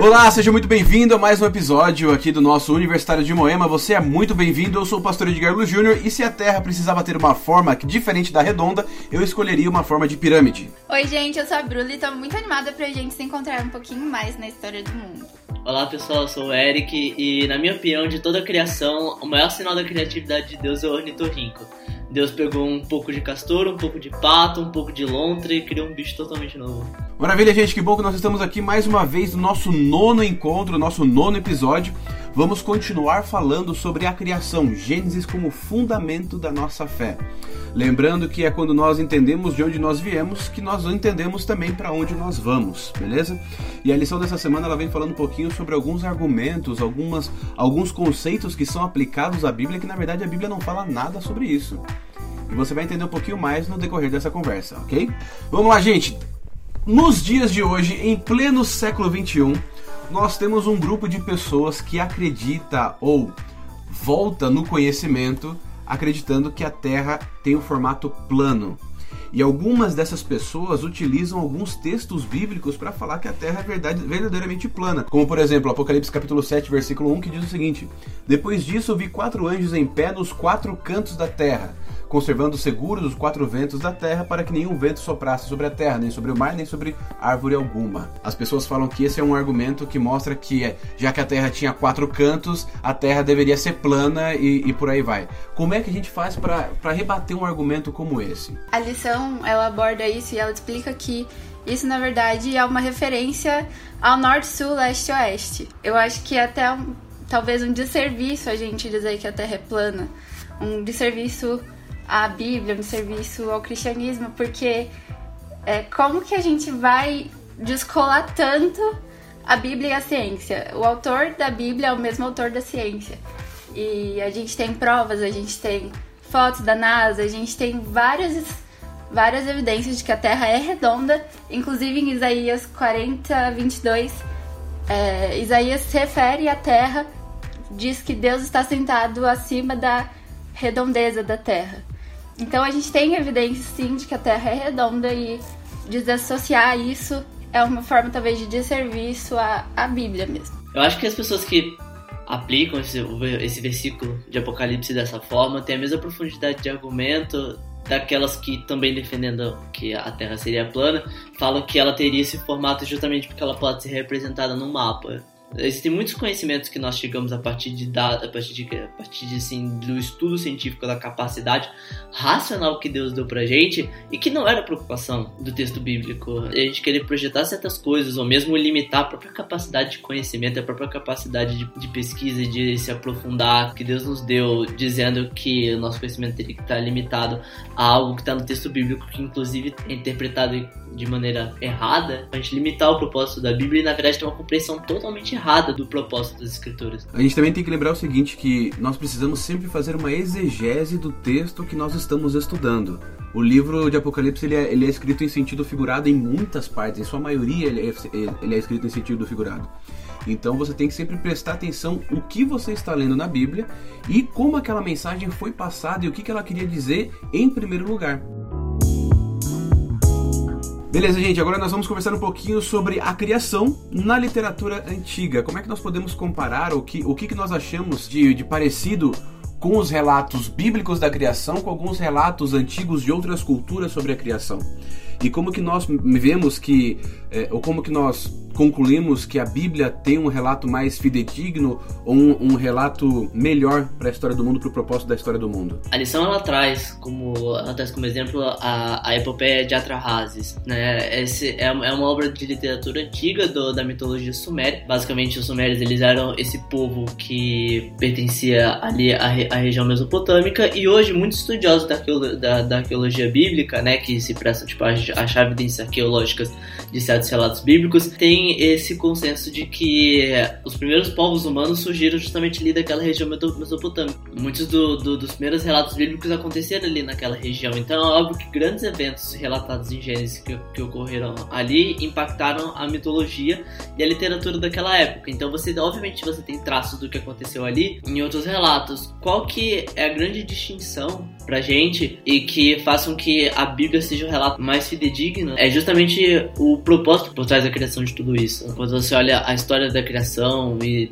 Olá, seja muito bem-vindo a mais um episódio aqui do nosso Universitário de Moema. Você é muito bem-vindo. Eu sou o pastor Edgar Luz Júnior e se a Terra precisava ter uma forma diferente da redonda, eu escolheria uma forma de pirâmide. Oi, gente, eu sou a Bruna e tô muito animada pra gente se encontrar um pouquinho mais na história do mundo. Olá pessoal, eu sou o Eric e, na minha opinião, de toda a criação, o maior sinal da criatividade de Deus é o ornitorrinco. Deus pegou um pouco de castor, um pouco de pato, um pouco de lontra e criou um bicho totalmente novo. Maravilha, gente, que bom que nós estamos aqui mais uma vez no nosso nono encontro, nosso nono episódio. Vamos continuar falando sobre a criação, Gênesis como fundamento da nossa fé. Lembrando que é quando nós entendemos de onde nós viemos que nós entendemos também para onde nós vamos, beleza? E a lição dessa semana ela vem falando um pouquinho sobre alguns argumentos, algumas, alguns conceitos que são aplicados à Bíblia que na verdade a Bíblia não fala nada sobre isso. E você vai entender um pouquinho mais no decorrer dessa conversa, ok? Vamos lá, gente! Nos dias de hoje, em pleno século 21, nós temos um grupo de pessoas que acredita ou volta no conhecimento acreditando que a Terra tem o formato plano. E algumas dessas pessoas utilizam alguns textos bíblicos para falar que a Terra é verdade, verdadeiramente plana. Como por exemplo, Apocalipse capítulo 7, versículo 1, que diz o seguinte: Depois disso vi quatro anjos em pé nos quatro cantos da terra, conservando seguros os quatro ventos da terra para que nenhum vento soprasse sobre a terra, nem sobre o mar, nem sobre árvore alguma. As pessoas falam que esse é um argumento que mostra que, já que a terra tinha quatro cantos, a terra deveria ser plana e, e por aí vai. Como é que a gente faz para rebater um argumento como esse? A lição ela aborda isso e ela explica que isso na verdade é uma referência ao norte, sul, leste e oeste. Eu acho que é até um, talvez um desserviço a gente dizer que a Terra é plana, um desserviço a Bíblia, no serviço ao cristianismo, porque é, como que a gente vai descolar tanto a Bíblia e a ciência? O autor da Bíblia é o mesmo autor da ciência. E a gente tem provas, a gente tem fotos da NASA, a gente tem várias, várias evidências de que a Terra é redonda, inclusive em Isaías 40, 22, é, Isaías se refere à Terra, diz que Deus está sentado acima da redondeza da Terra. Então a gente tem evidência sim de que a Terra é redonda e desassociar isso é uma forma talvez de desserviço à, à Bíblia mesmo. Eu acho que as pessoas que aplicam esse, esse versículo de Apocalipse dessa forma têm a mesma profundidade de argumento daquelas que também defendendo que a Terra seria plana, falam que ela teria esse formato justamente porque ela pode ser representada no mapa. Existem muitos conhecimentos que nós chegamos a partir de dados, a partir de, a partir de assim, do estudo científico da capacidade racional que Deus deu pra gente e que não era preocupação do texto bíblico. A gente querer projetar certas coisas ou mesmo limitar a própria capacidade de conhecimento, a própria capacidade de, de pesquisa e de se aprofundar que Deus nos deu, dizendo que o nosso conhecimento teria que estar limitado a algo que está no texto bíblico, que inclusive é interpretado de maneira errada, a gente limitar o propósito da Bíblia e na verdade ter uma compreensão totalmente errada do propósito das escrituras. A gente também tem que lembrar o seguinte, que nós precisamos sempre fazer uma exegese do texto que nós estamos estudando. O livro de Apocalipse ele é, ele é escrito em sentido figurado em muitas partes, em sua maioria ele é, ele é escrito em sentido figurado. Então você tem que sempre prestar atenção o que você está lendo na Bíblia e como aquela mensagem foi passada e o que ela queria dizer em primeiro lugar. Beleza, gente, agora nós vamos conversar um pouquinho sobre a criação na literatura antiga. Como é que nós podemos comparar o que, o que, que nós achamos de, de parecido com os relatos bíblicos da criação com alguns relatos antigos de outras culturas sobre a criação? E como que nós vemos que, é, ou como que nós concluímos que a Bíblia tem um relato mais fidedigno ou um, um relato melhor para a história do mundo, para o propósito da história do mundo? A lição ela traz como, ela traz como exemplo a, a epopeia de Atrahasis. Né? Esse é, é uma obra de literatura antiga do, da mitologia suméria. Basicamente, os sumérios eles eram esse povo que pertencia ali à, à região mesopotâmica e hoje muitos estudiosos da, da, da arqueologia bíblica, né, que se prestam tipo, a achar evidências arqueológicas de certos relatos bíblicos, tem esse consenso de que os primeiros povos humanos surgiram justamente ali daquela região mesopotâmica. Muitos do, do, dos primeiros relatos bíblicos aconteceram ali naquela região. Então é óbvio que grandes eventos relatados em Gênesis que, que ocorreram ali impactaram a mitologia e a literatura daquela época. Então você, obviamente, você tem traços do que aconteceu ali em outros relatos. Qual que é a grande distinção pra gente e que façam que a Bíblia seja um relato mais fidedigno? É justamente o propósito por trás da criação de tudo tudo isso. Quando você olha a história da criação e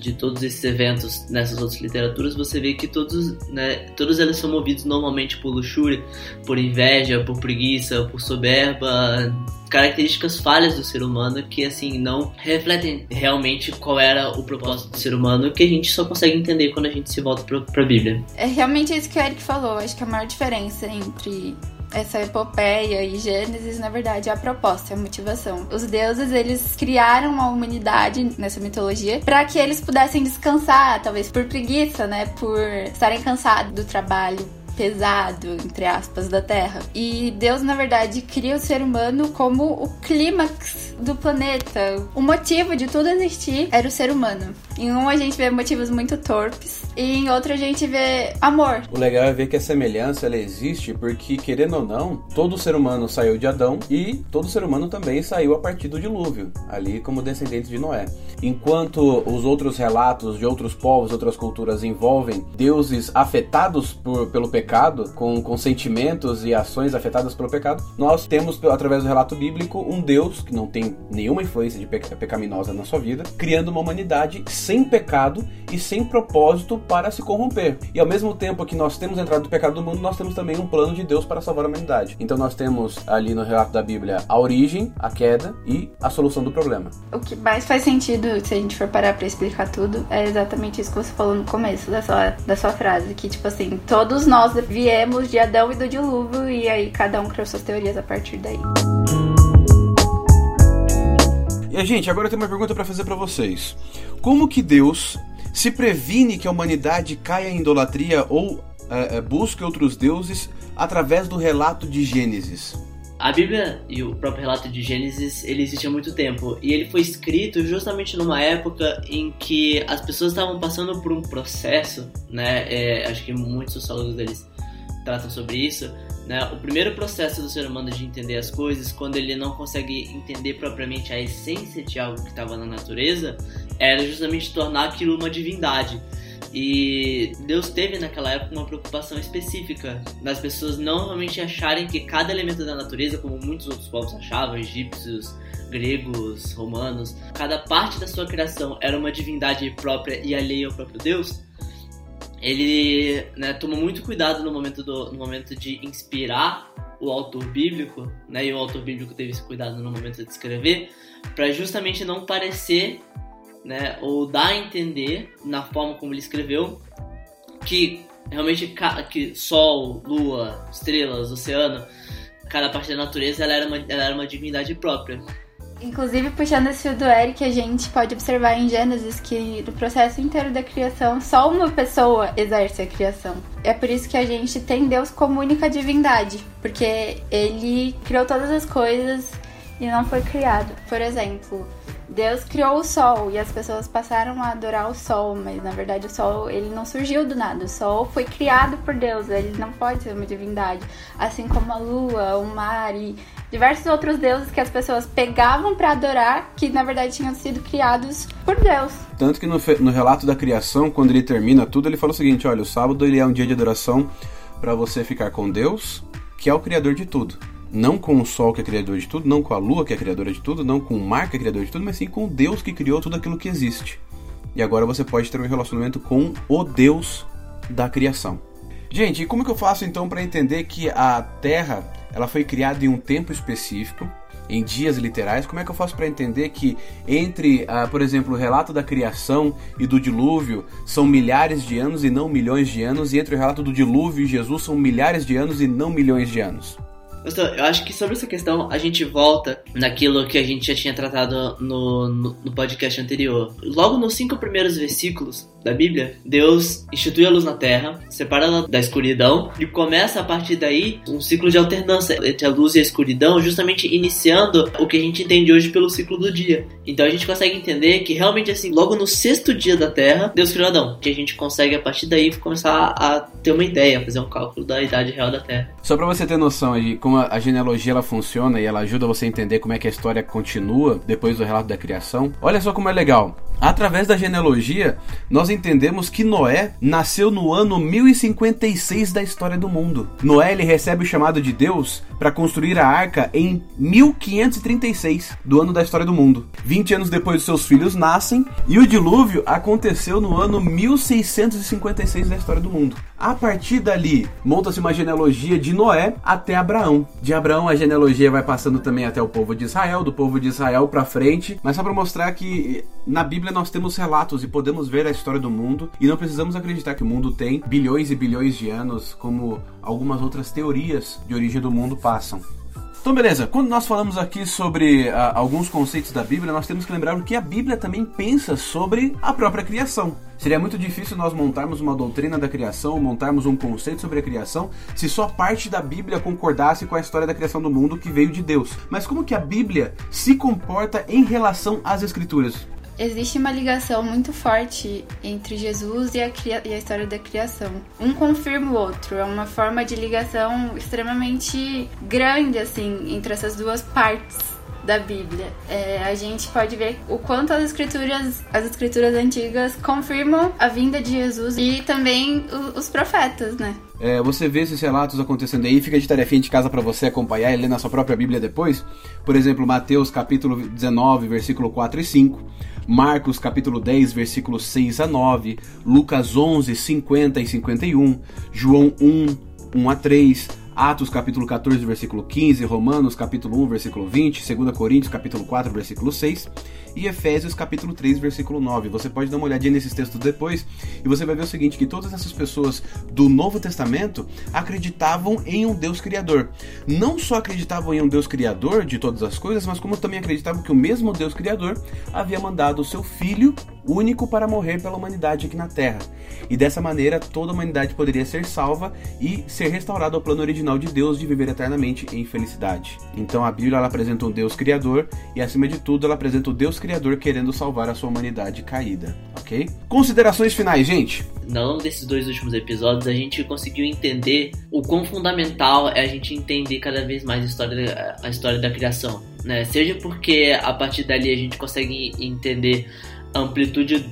de todos esses eventos nessas outras literaturas, você vê que todos, né, todos eles são movidos normalmente por luxúria, por inveja, por preguiça, por soberba, características falhas do ser humano que assim não refletem realmente qual era o propósito do ser humano que a gente só consegue entender quando a gente se volta para a Bíblia. É realmente isso que o Eric falou. Acho que a maior diferença entre essa epopeia e Gênesis, na verdade, é a proposta, é a motivação. Os deuses, eles criaram uma humanidade nessa mitologia para que eles pudessem descansar, talvez por preguiça, né? Por estarem cansados do trabalho pesado, entre aspas, da Terra. E Deus, na verdade, cria o ser humano como o clímax do planeta. O motivo de tudo existir era o ser humano. Em um a gente vê motivos muito torpes e em outro a gente vê amor. O legal é ver que a semelhança ela existe porque, querendo ou não, todo ser humano saiu de Adão e todo ser humano também saiu a partir do dilúvio, ali como descendentes de Noé. Enquanto os outros relatos de outros povos, outras culturas envolvem deuses afetados por, pelo pecado, com, com sentimentos e ações afetadas pelo pecado, nós temos, através do relato bíblico, um Deus que não tem nenhuma influência de peca, pecaminosa na sua vida, criando uma humanidade sem pecado e sem propósito para se corromper. E ao mesmo tempo que nós temos entrado do pecado do mundo, nós temos também um plano de Deus para salvar a humanidade. Então nós temos ali no relato da Bíblia a origem, a queda e a solução do problema. O que mais faz sentido, se a gente for parar para explicar tudo, é exatamente isso que você falou no começo da sua, da sua frase, que tipo assim, todos nós viemos de Adão e do dilúvio, e aí cada um criou suas teorias a partir daí. E gente, agora eu tenho uma pergunta para fazer para vocês. Como que Deus se previne que a humanidade caia em idolatria ou é, busque outros deuses através do relato de Gênesis? A Bíblia e o próprio relato de Gênesis, ele existe há muito tempo. E ele foi escrito justamente numa época em que as pessoas estavam passando por um processo, né? É, acho que muitos sociólogos deles tratam sobre isso. Né? O primeiro processo do ser humano de entender as coisas, quando ele não consegue entender propriamente a essência de algo que estava na natureza, era justamente tornar aquilo uma divindade. E Deus teve naquela época uma preocupação específica das pessoas não realmente acharem que cada elemento da natureza, como muitos outros povos achavam, egípcios, gregos, romanos, cada parte da sua criação era uma divindade própria e alheia ao próprio Deus. Ele né, tomou muito cuidado no momento, do, no momento de inspirar o autor bíblico, né, e o autor bíblico teve esse cuidado no momento de escrever, para justamente não parecer né, ou dar a entender na forma como ele escreveu que realmente que sol, lua, estrelas, oceano, cada parte da natureza ela era uma, ela era uma divindade própria. Inclusive, puxando esse fio do Eric, a gente pode observar em Gênesis que no processo inteiro da criação, só uma pessoa exerce a criação. É por isso que a gente tem Deus como única divindade, porque ele criou todas as coisas e não foi criado. Por exemplo, Deus criou o sol e as pessoas passaram a adorar o sol, mas na verdade o sol ele não surgiu do nada. O sol foi criado por Deus, ele não pode ser uma divindade, assim como a lua, o mar e diversos outros deuses que as pessoas pegavam para adorar, que na verdade tinham sido criados por Deus. Tanto que no, no relato da criação, quando ele termina tudo, ele fala o seguinte: olha, o sábado ele é um dia de adoração para você ficar com Deus, que é o criador de tudo. Não com o Sol que é criador de tudo, não com a Lua que é criadora de tudo, não com o Mar que é criador de tudo, mas sim com Deus que criou tudo aquilo que existe. E agora você pode ter um relacionamento com o Deus da criação. Gente, e como que eu faço então para entender que a Terra ela foi criada em um tempo específico, em dias literais? Como é que eu faço para entender que entre, uh, por exemplo, o relato da criação e do dilúvio são milhares de anos e não milhões de anos, e entre o relato do dilúvio e Jesus são milhares de anos e não milhões de anos? Gustavo, eu acho que sobre essa questão a gente volta naquilo que a gente já tinha tratado no, no, no, podcast anterior. Logo nos cinco primeiros versículos da Bíblia, Deus institui a luz na terra, separa ela da escuridão e começa a partir daí um ciclo de alternância entre a luz e a escuridão, justamente iniciando o que a gente entende hoje pelo ciclo do dia. Então a gente consegue entender que realmente assim, logo no sexto dia da terra, Deus criou Adão, que a gente consegue a partir daí começar a ter uma ideia, fazer um cálculo da idade real da terra. Só para você ter noção aí como a genealogia ela funciona e ela ajuda você a entender como é que a história continua depois do relato da criação. Olha só como é legal. Através da genealogia, nós entendemos que Noé nasceu no ano 1056 da história do mundo. Noé ele recebe o chamado de Deus para construir a arca em 1536 do ano da história do mundo. 20 anos depois, seus filhos nascem e o dilúvio aconteceu no ano 1656 da história do mundo. A partir dali, monta-se uma genealogia de Noé até Abraão. De Abraão, a genealogia vai passando também até o povo de Israel, do povo de Israel para frente, mas só para mostrar que na Bíblia nós temos relatos e podemos ver a história do mundo e não precisamos acreditar que o mundo tem bilhões e bilhões de anos, como algumas outras teorias de origem do mundo Então, beleza. Quando nós falamos aqui sobre uh, alguns conceitos da Bíblia, nós temos que lembrar o que a Bíblia também pensa sobre a própria criação. Seria muito difícil nós montarmos uma doutrina da criação, montarmos um conceito sobre a criação, se só parte da Bíblia concordasse com a história da criação do mundo que veio de Deus. Mas como que a Bíblia se comporta em relação às Escrituras? Existe uma ligação muito forte entre Jesus e a, e a, história da criação. Um confirma o outro, é uma forma de ligação extremamente grande, assim, entre essas duas partes da Bíblia. É, a gente pode ver o quanto as escrituras, as escrituras antigas confirmam a vinda de Jesus e também o, os profetas, né? É, você vê esses relatos acontecendo aí, fica de tarefinha de casa para você acompanhar e ler na sua própria Bíblia depois. Por exemplo, Mateus capítulo 19, versículo 4 e 5. Marcos capítulo 10, versículos 6 a 9, Lucas 11, 50 e 51, João 1, 1 a 3, Atos capítulo 14, versículo 15, Romanos capítulo 1, versículo 20, 2 Coríntios capítulo 4, versículo 6 e Efésios capítulo 3, versículo 9. Você pode dar uma olhadinha nesses textos depois e você vai ver o seguinte, que todas essas pessoas do Novo Testamento acreditavam em um Deus criador. Não só acreditavam em um Deus criador de todas as coisas, mas como também acreditavam que o mesmo Deus criador havia mandado o seu filho único para morrer pela humanidade aqui na Terra. E dessa maneira toda a humanidade poderia ser salva e ser restaurada ao plano original de Deus de viver eternamente em felicidade. Então a Bíblia ela apresenta um Deus criador e acima de tudo ela apresenta o Deus criador querendo salvar a sua humanidade caída, ok? Considerações finais, gente. Ao longo desses dois últimos episódios a gente conseguiu entender o quão fundamental é a gente entender cada vez mais a história, a história da criação, né? Seja porque a partir dali a gente consegue entender amplitude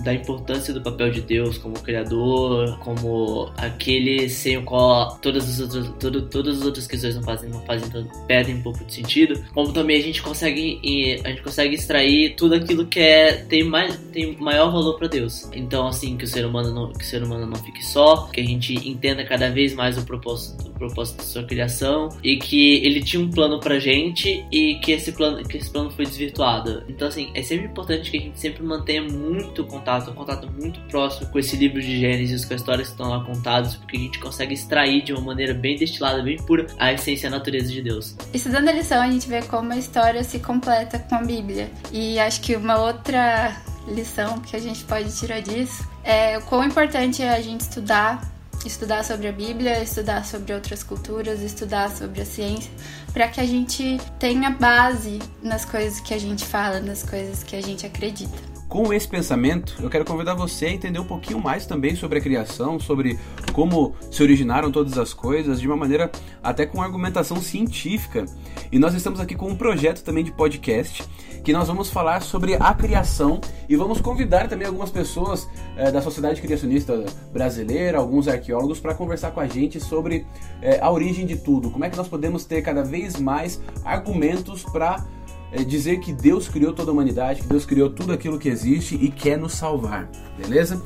da importância do papel de Deus como criador, como aquele sem o qual todas as outras, todo, todas as outras questões não fazem, não fazem, perdem um pouco de sentido. Como também a gente consegue, a gente consegue extrair tudo aquilo que é, tem, mais, tem maior valor para Deus. Então, assim, que o ser humano não, que o ser humano não fique só, que a gente entenda cada vez mais o propósito, o propósito da sua criação e que ele tinha um plano pra gente e que esse plano, que esse plano foi desvirtuado. Então, assim, é sempre importante que a gente sempre mantenha muito contato, um contato muito próximo com esse livro de Gênesis, com as histórias que estão lá contadas, porque a gente consegue extrair de uma maneira bem destilada, bem pura, a essência e a natureza de Deus. Estudando a lição, a gente vê como a história se completa com a Bíblia. E acho que uma outra lição que a gente pode tirar disso é o quão importante é a gente estudar estudar sobre a Bíblia, estudar sobre outras culturas, estudar sobre a ciência, para que a gente tenha base nas coisas que a gente fala, nas coisas que a gente acredita. Com esse pensamento, eu quero convidar você a entender um pouquinho mais também sobre a criação, sobre como se originaram todas as coisas, de uma maneira até com argumentação científica. E nós estamos aqui com um projeto também de podcast que nós vamos falar sobre a criação e vamos convidar também algumas pessoas é, da sociedade criacionista brasileira, alguns arqueólogos, para conversar com a gente sobre é, a origem de tudo, como é que nós podemos ter cada vez mais argumentos para é dizer que Deus criou toda a humanidade, que Deus criou tudo aquilo que existe e quer nos salvar, beleza?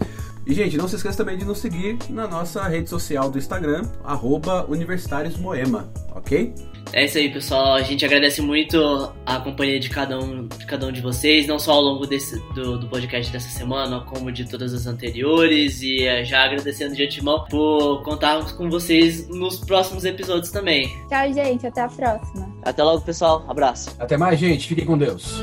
E, gente, não se esqueça também de nos seguir na nossa rede social do Instagram, universitáriosmoema, ok? É isso aí, pessoal. A gente agradece muito a companhia de cada um de, cada um de vocês, não só ao longo desse, do, do podcast dessa semana, como de todas as anteriores. E é, já agradecendo de antemão por contarmos com vocês nos próximos episódios também. Tchau, gente. Até a próxima. Até logo, pessoal. Abraço. Até mais, gente. Fiquem com Deus.